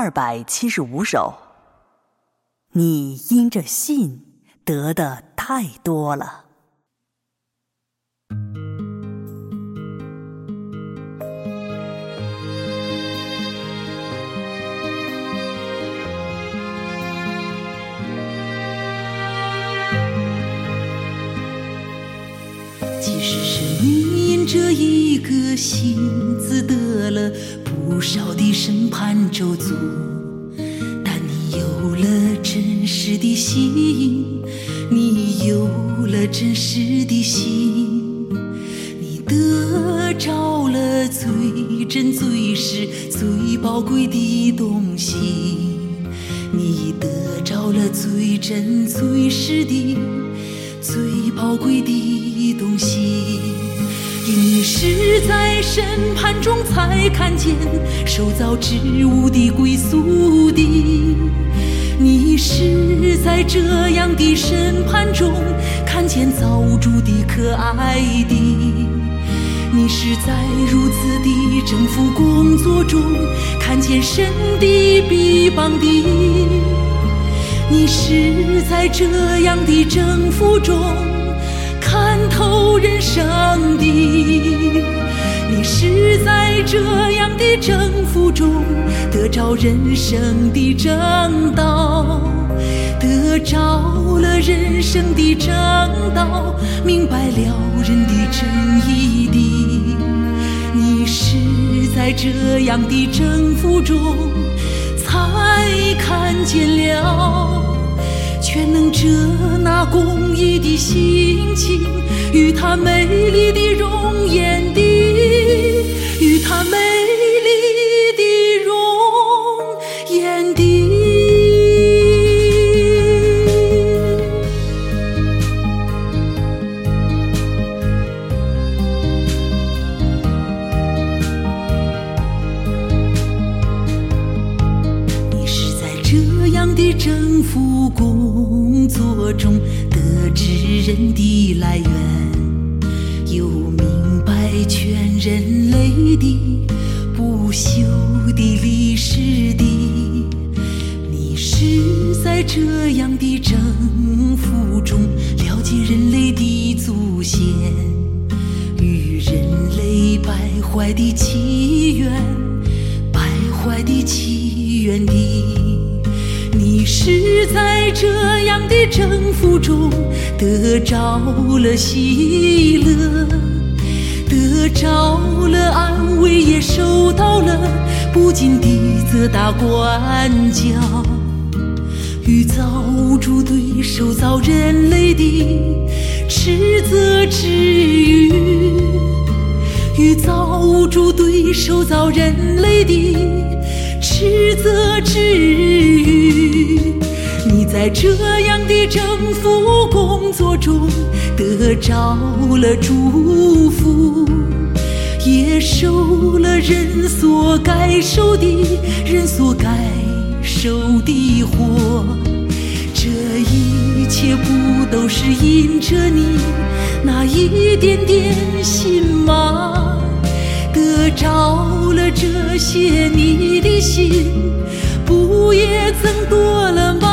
二百七十五首。你因这信得的太多了。其实是你因这一个信，字得了不少的审判咒诅。但你有了真实的心，你有了真实的心，你得着了最真最实最宝贵的东西，你得着了最真最实的最宝贵的东西。是在审判中才看见受造之物的归宿的，你是在这样的审判中看见造物主的可爱的，你是在如此的征服工作中看见神的臂膀的，你是在这样的征服中。看透人生的，你是在这样的征服中得着人生的正道，得着了人生的正道，明白了人的真意的。你是在这样的征服中才看见了。却能折那公益的心情，与她美丽的容颜的，与她美的征服工作中得知人的来源，又明白全人类的不朽的历史的。你是在这样的征服中了解人类的祖先，与人类败坏的起源。败坏的起源的，是在这样的征服中得着了喜乐，得着了安慰，也受到了不尽的责打管教。与造物主对受造人类的斥责之语。与造物主对受造人类的斥责之语，你在这样的政府工作中得着了祝福，也受了人所该受的人所该受的祸。这一切不都是因着你那一点点心吗？得着了这些，你的心不也增多了吗？